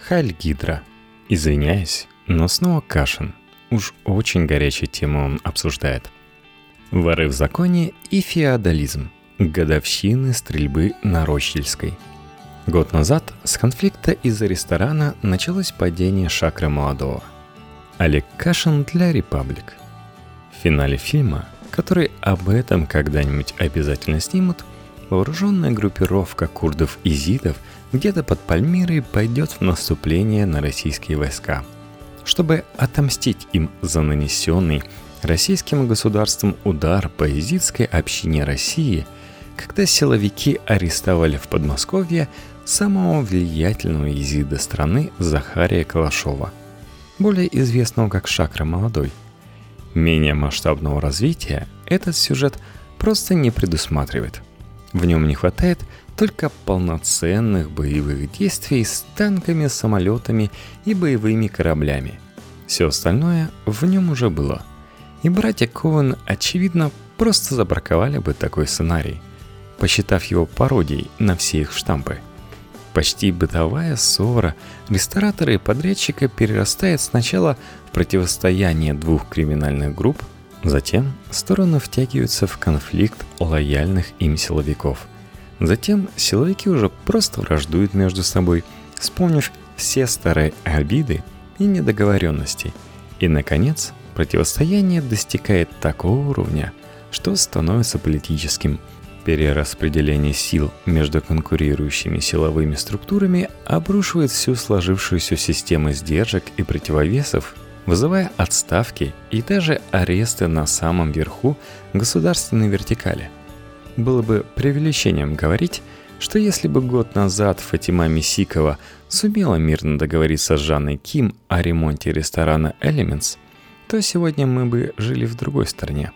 Хайль Гидра. Извиняюсь, но снова Кашин. Уж очень горячую тему он обсуждает. Воры в законе и феодализм. Годовщины стрельбы на Рощельской. Год назад с конфликта из-за ресторана началось падение шакры молодого. Олег Кашин для «Репаблик». В финале фильма, который об этом когда-нибудь обязательно снимут, вооруженная группировка курдов-изидов где-то под Пальмирой пойдет в наступление на российские войска, чтобы отомстить им за нанесенный российским государством удар по изидской общине России, когда силовики арестовали в Подмосковье самого влиятельного изида страны Захария Калашова, более известного как Шакра Молодой. Менее масштабного развития этот сюжет просто не предусматривает. В нем не хватает только полноценных боевых действий с танками, самолетами и боевыми кораблями. Все остальное в нем уже было – и братья Коэн, очевидно, просто забраковали бы такой сценарий, посчитав его пародией на все их штампы. Почти бытовая ссора ресторатора и подрядчика перерастает сначала в противостояние двух криминальных групп, затем стороны втягиваются в конфликт лояльных им силовиков. Затем силовики уже просто враждуют между собой, вспомнив все старые обиды и недоговоренности. И, наконец, Противостояние достигает такого уровня, что становится политическим. Перераспределение сил между конкурирующими силовыми структурами обрушивает всю сложившуюся систему сдержек и противовесов, вызывая отставки и даже аресты на самом верху государственной вертикали. Было бы преувеличением говорить, что если бы год назад Фатима Мисикова сумела мирно договориться с Жанной Ким о ремонте ресторана Elements – то сегодня мы бы жили в другой стране.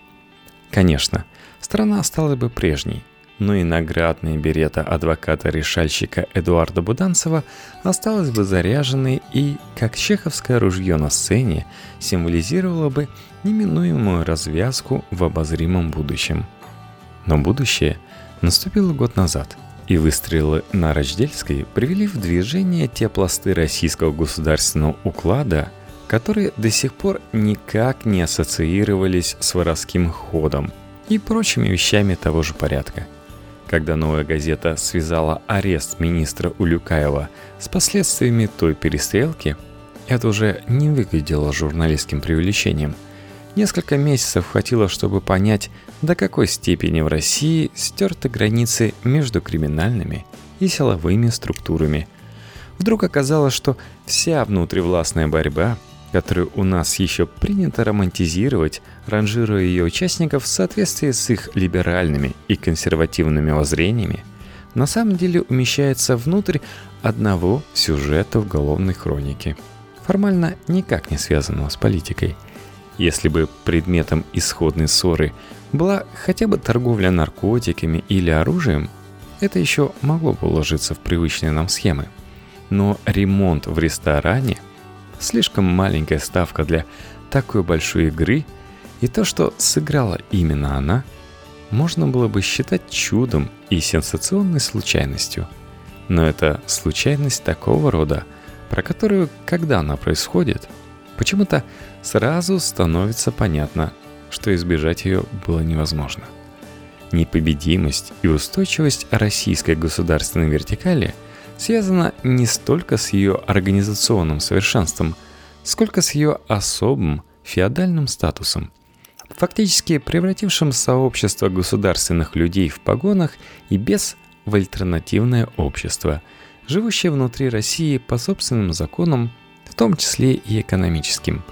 Конечно, страна стала бы прежней, но и наградная берета адвоката-решальщика Эдуарда Буданцева осталась бы заряженной и, как чеховское ружье на сцене, символизировала бы неминуемую развязку в обозримом будущем. Но будущее наступило год назад, и выстрелы на Рождельской привели в движение те пласты российского государственного уклада, которые до сих пор никак не ассоциировались с воровским ходом и прочими вещами того же порядка. Когда новая газета связала арест министра Улюкаева с последствиями той перестрелки, это уже не выглядело журналистским преувеличением. Несколько месяцев хватило, чтобы понять, до какой степени в России стерты границы между криминальными и силовыми структурами. Вдруг оказалось, что вся внутривластная борьба – которую у нас еще принято романтизировать, ранжируя ее участников в соответствии с их либеральными и консервативными воззрениями, на самом деле умещается внутрь одного сюжета уголовной хроники, формально никак не связанного с политикой. Если бы предметом исходной ссоры была хотя бы торговля наркотиками или оружием, это еще могло бы уложиться в привычные нам схемы. Но ремонт в ресторане – Слишком маленькая ставка для такой большой игры, и то, что сыграла именно она, можно было бы считать чудом и сенсационной случайностью. Но это случайность такого рода, про которую, когда она происходит, почему-то сразу становится понятно, что избежать ее было невозможно. Непобедимость и устойчивость российской государственной вертикали – связана не столько с ее организационным совершенством, сколько с ее особым феодальным статусом, фактически превратившим сообщество государственных людей в погонах и без в альтернативное общество, живущее внутри России по собственным законам, в том числе и экономическим.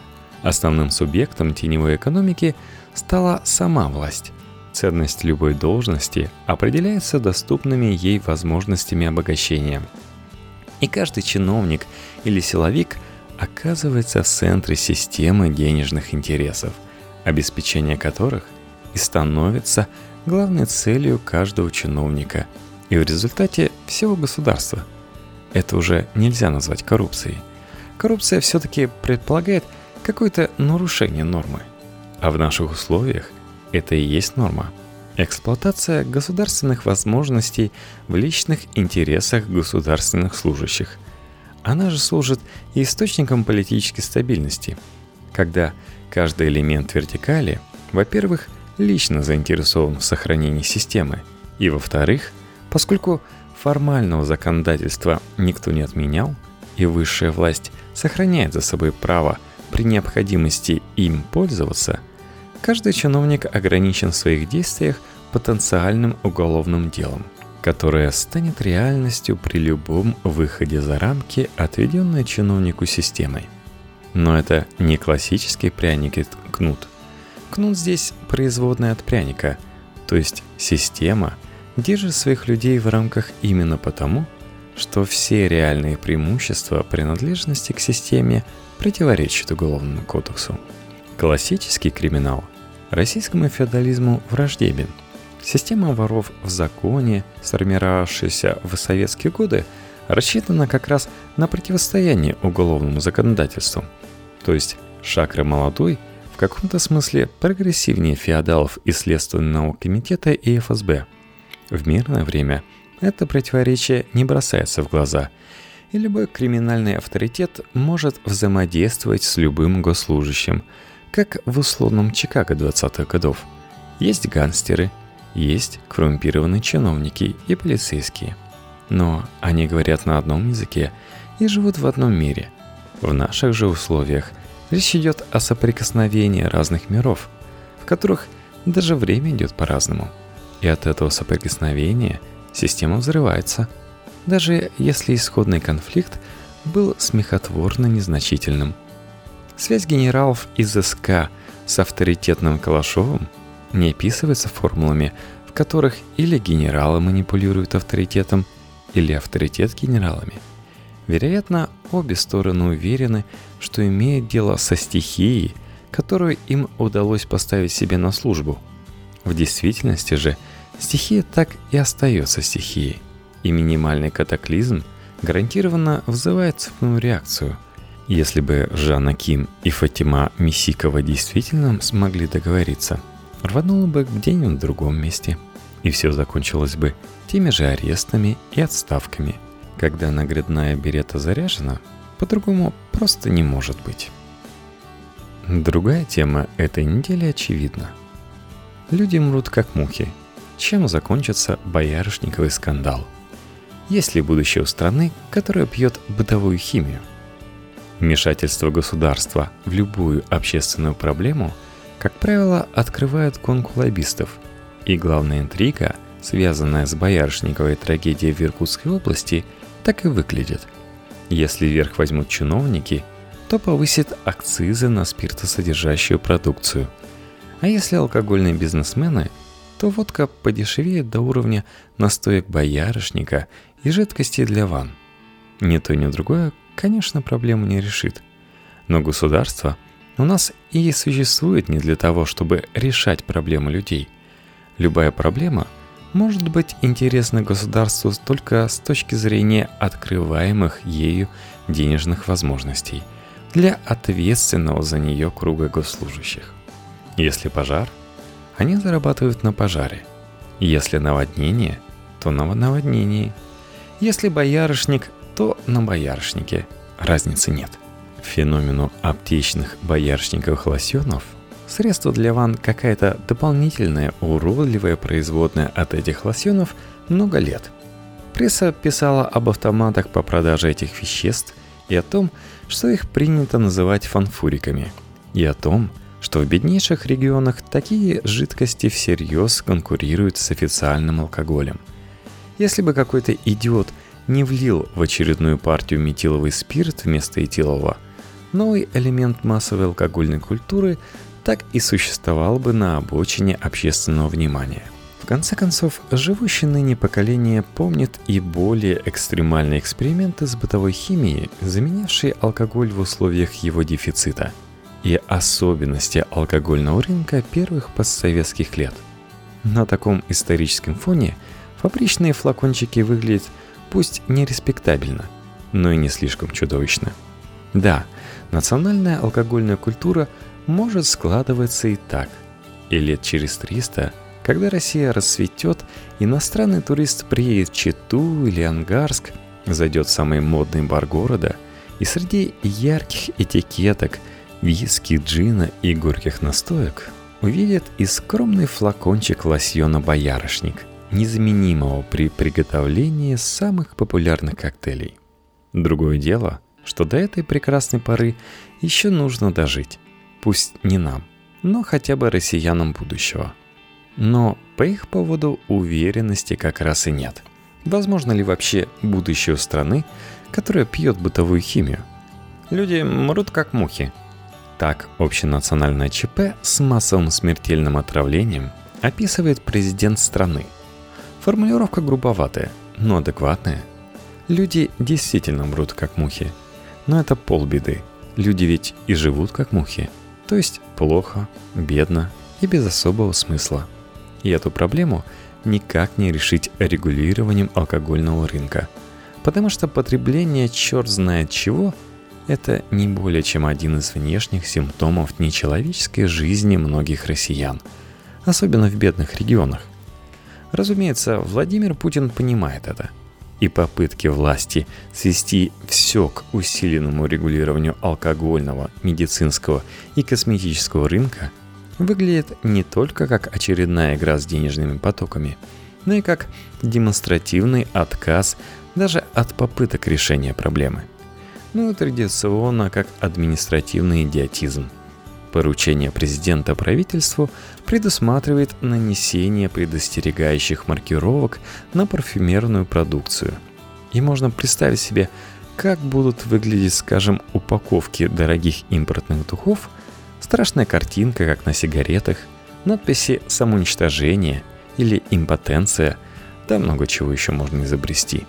Основным субъектом теневой экономики стала сама власть. Ценность любой должности определяется доступными ей возможностями обогащения. И каждый чиновник или силовик оказывается в центре системы денежных интересов, обеспечение которых и становится главной целью каждого чиновника и в результате всего государства. Это уже нельзя назвать коррупцией. Коррупция все-таки предполагает какое-то нарушение нормы. А в наших условиях это и есть норма. Эксплуатация государственных возможностей в личных интересах государственных служащих. она же служит источником политической стабильности, когда каждый элемент вертикали, во-первых, лично заинтересован в сохранении системы, и во-вторых, поскольку формального законодательства никто не отменял, и высшая власть сохраняет за собой право при необходимости им пользоваться, каждый чиновник ограничен в своих действиях потенциальным уголовным делом, которое станет реальностью при любом выходе за рамки, отведенной чиновнику системой. Но это не классический пряник и кнут. Кнут здесь производная от пряника, то есть система держит своих людей в рамках именно потому, что все реальные преимущества принадлежности к системе противоречат Уголовному кодексу. Классический криминал российскому феодализму враждебен. Система воров в законе, сформировавшаяся в советские годы, рассчитана как раз на противостояние уголовному законодательству. То есть Шакра молодой в каком-то смысле прогрессивнее феодалов и Следственного комитета и ФСБ. В мирное время – это противоречие не бросается в глаза, и любой криминальный авторитет может взаимодействовать с любым госслужащим, как в условном Чикаго 20-х годов. Есть гангстеры, есть коррумпированные чиновники и полицейские. Но они говорят на одном языке и живут в одном мире. В наших же условиях речь идет о соприкосновении разных миров, в которых даже время идет по-разному. И от этого соприкосновения – система взрывается, даже если исходный конфликт был смехотворно незначительным. Связь генералов из СК с авторитетным Калашовым не описывается формулами, в которых или генералы манипулируют авторитетом, или авторитет генералами. Вероятно, обе стороны уверены, что имеют дело со стихией, которую им удалось поставить себе на службу. В действительности же – Стихия так и остается стихией, и минимальный катаклизм гарантированно вызывает цепную реакцию. Если бы Жанна Ким и Фатима Мисикова действительно смогли договориться, рвануло бы где-нибудь в другом месте, и все закончилось бы теми же арестами и отставками. Когда наградная берета заряжена, по-другому просто не может быть. Другая тема этой недели очевидна. Люди мрут как мухи, чем закончится боярышниковый скандал. Есть ли будущее у страны, которая пьет бытовую химию? Вмешательство государства в любую общественную проблему, как правило, открывает гонку лоббистов. И главная интрига, связанная с боярышниковой трагедией в Иркутской области, так и выглядит. Если вверх возьмут чиновники, то повысит акцизы на спиртосодержащую продукцию. А если алкогольные бизнесмены – то водка подешевеет до уровня настоек боярышника и жидкости для ванн. Ни то, ни другое, конечно, проблему не решит. Но государство у нас и существует не для того, чтобы решать проблемы людей. Любая проблема может быть интересна государству только с точки зрения открываемых ею денежных возможностей для ответственного за нее круга госслужащих. Если пожар – они зарабатывают на пожаре. Если наводнение, то на наводнении. Если боярышник, то на боярышнике. Разницы нет. Феномену аптечных боярышниковых лосьонов средство для ванн какая-то дополнительная уродливая производная от этих лосьонов много лет. Пресса писала об автоматах по продаже этих веществ и о том, что их принято называть фанфуриками, и о том, что в беднейших регионах такие жидкости всерьез конкурируют с официальным алкоголем. Если бы какой-то идиот не влил в очередную партию метиловый спирт вместо этилового, новый элемент массовой алкогольной культуры так и существовал бы на обочине общественного внимания. В конце концов, живущее ныне поколение помнит и более экстремальные эксперименты с бытовой химией, заменявшие алкоголь в условиях его дефицита – и особенности алкогольного рынка первых постсоветских лет. На таком историческом фоне фабричные флакончики выглядят пусть не респектабельно, но и не слишком чудовищно. Да, национальная алкогольная культура может складываться и так. И лет через 300, когда Россия расцветет, иностранный турист приедет в Читу или Ангарск зайдет в самый модный бар города и среди ярких этикеток, виски, джина и горьких настоек увидит и скромный флакончик лосьона «Боярышник», незаменимого при приготовлении самых популярных коктейлей. Другое дело, что до этой прекрасной поры еще нужно дожить. Пусть не нам, но хотя бы россиянам будущего. Но по их поводу уверенности как раз и нет. Возможно ли вообще будущее страны, которая пьет бытовую химию? Люди мрут как мухи. Так общенациональное ЧП с массовым смертельным отравлением описывает президент страны. Формулировка грубоватая, но адекватная. Люди действительно мрут как мухи. Но это полбеды. Люди ведь и живут как мухи. То есть плохо, бедно и без особого смысла. И эту проблему никак не решить регулированием алкогольного рынка. Потому что потребление черт знает чего – это не более чем один из внешних симптомов нечеловеческой жизни многих россиян, особенно в бедных регионах. Разумеется, Владимир Путин понимает это. И попытки власти свести все к усиленному регулированию алкогольного, медицинского и косметического рынка – выглядит не только как очередная игра с денежными потоками, но и как демонстративный отказ даже от попыток решения проблемы. Ну и традиционно как административный идиотизм. Поручение президента правительству предусматривает нанесение предостерегающих маркировок на парфюмерную продукцию. И можно представить себе, как будут выглядеть, скажем, упаковки дорогих импортных духов – Страшная картинка, как на сигаретах, надписи «самоуничтожение» или «импотенция», да много чего еще можно изобрести.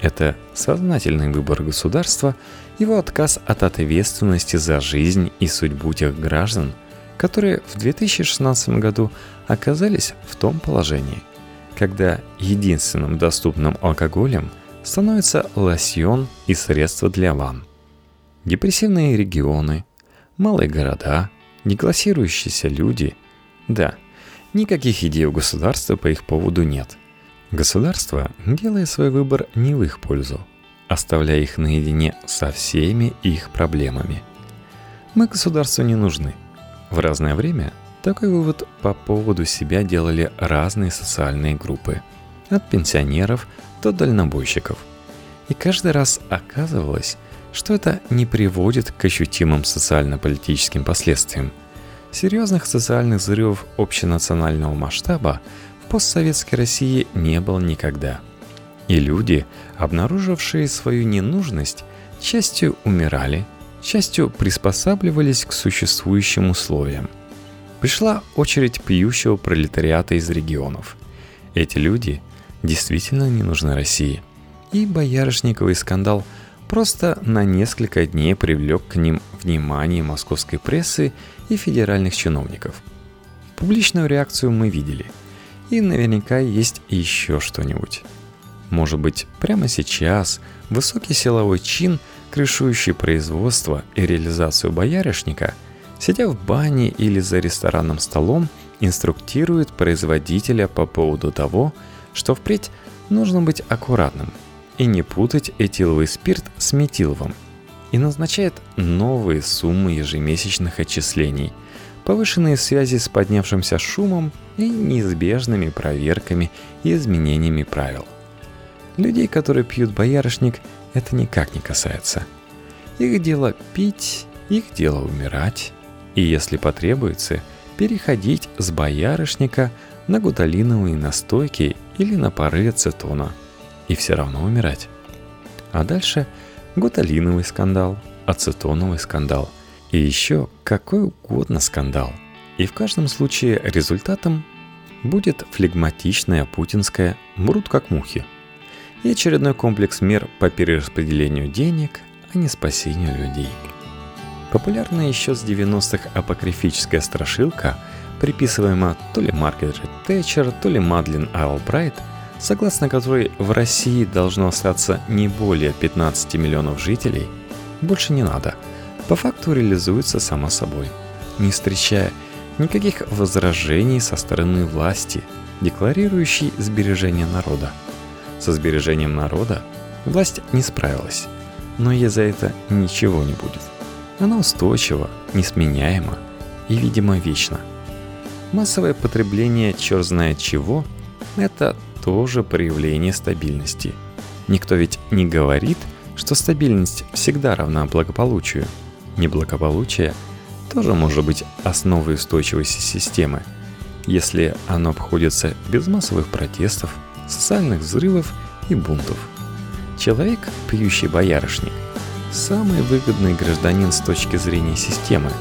Это сознательный выбор государства, его отказ от ответственности за жизнь и судьбу тех граждан, которые в 2016 году оказались в том положении, когда единственным доступным алкоголем становится лосьон и средства для ванн. Депрессивные регионы, малые города, неклассирующиеся люди. Да, никаких идей у государства по их поводу нет. Государство делает свой выбор не в их пользу, оставляя их наедине со всеми их проблемами. Мы государству не нужны. В разное время такой вывод по поводу себя делали разные социальные группы. От пенсионеров до дальнобойщиков. И каждый раз оказывалось, что это не приводит к ощутимым социально-политическим последствиям. Серьезных социальных взрывов общенационального масштаба постсоветской России не было никогда. И люди, обнаружившие свою ненужность, частью умирали, частью приспосабливались к существующим условиям. Пришла очередь пьющего пролетариата из регионов. Эти люди действительно не нужны России. И боярышниковый скандал – просто на несколько дней привлек к ним внимание московской прессы и федеральных чиновников. Публичную реакцию мы видели. И наверняка есть еще что-нибудь. Может быть, прямо сейчас высокий силовой чин, крышующий производство и реализацию боярышника, сидя в бане или за ресторанным столом, инструктирует производителя по поводу того, что впредь нужно быть аккуратным – и не путать этиловый спирт с метиловым. И назначает новые суммы ежемесячных отчислений, повышенные связи с поднявшимся шумом и неизбежными проверками и изменениями правил. Людей, которые пьют боярышник, это никак не касается. Их дело пить, их дело умирать, и если потребуется, переходить с боярышника на гуталиновые настойки или на пары ацетона – и все равно умирать. А дальше гуталиновый скандал, ацетоновый скандал и еще какой угодно скандал. И в каждом случае результатом будет флегматичная путинская «мрут как мухи» и очередной комплекс мер по перераспределению денег, а не спасению людей. Популярная еще с 90-х апокрифическая страшилка, приписываемая то ли Маргарет Тэтчер, то ли Мадлен Албрайт – согласно которой в России должно остаться не более 15 миллионов жителей, больше не надо. По факту реализуется само собой, не встречая никаких возражений со стороны власти, декларирующей сбережение народа. Со сбережением народа Власть не справилась, но ей за это ничего не будет. Она устойчива, несменяема и, видимо, вечна. Массовое потребление черт знает чего – это тоже проявление стабильности. Никто ведь не говорит, что стабильность всегда равна благополучию. Неблагополучие тоже может быть основой устойчивости системы, если оно обходится без массовых протестов, социальных взрывов и бунтов. Человек, пьющий боярышник, самый выгодный гражданин с точки зрения системы,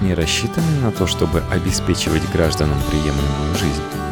не рассчитанный на то, чтобы обеспечивать гражданам приемлемую жизнь.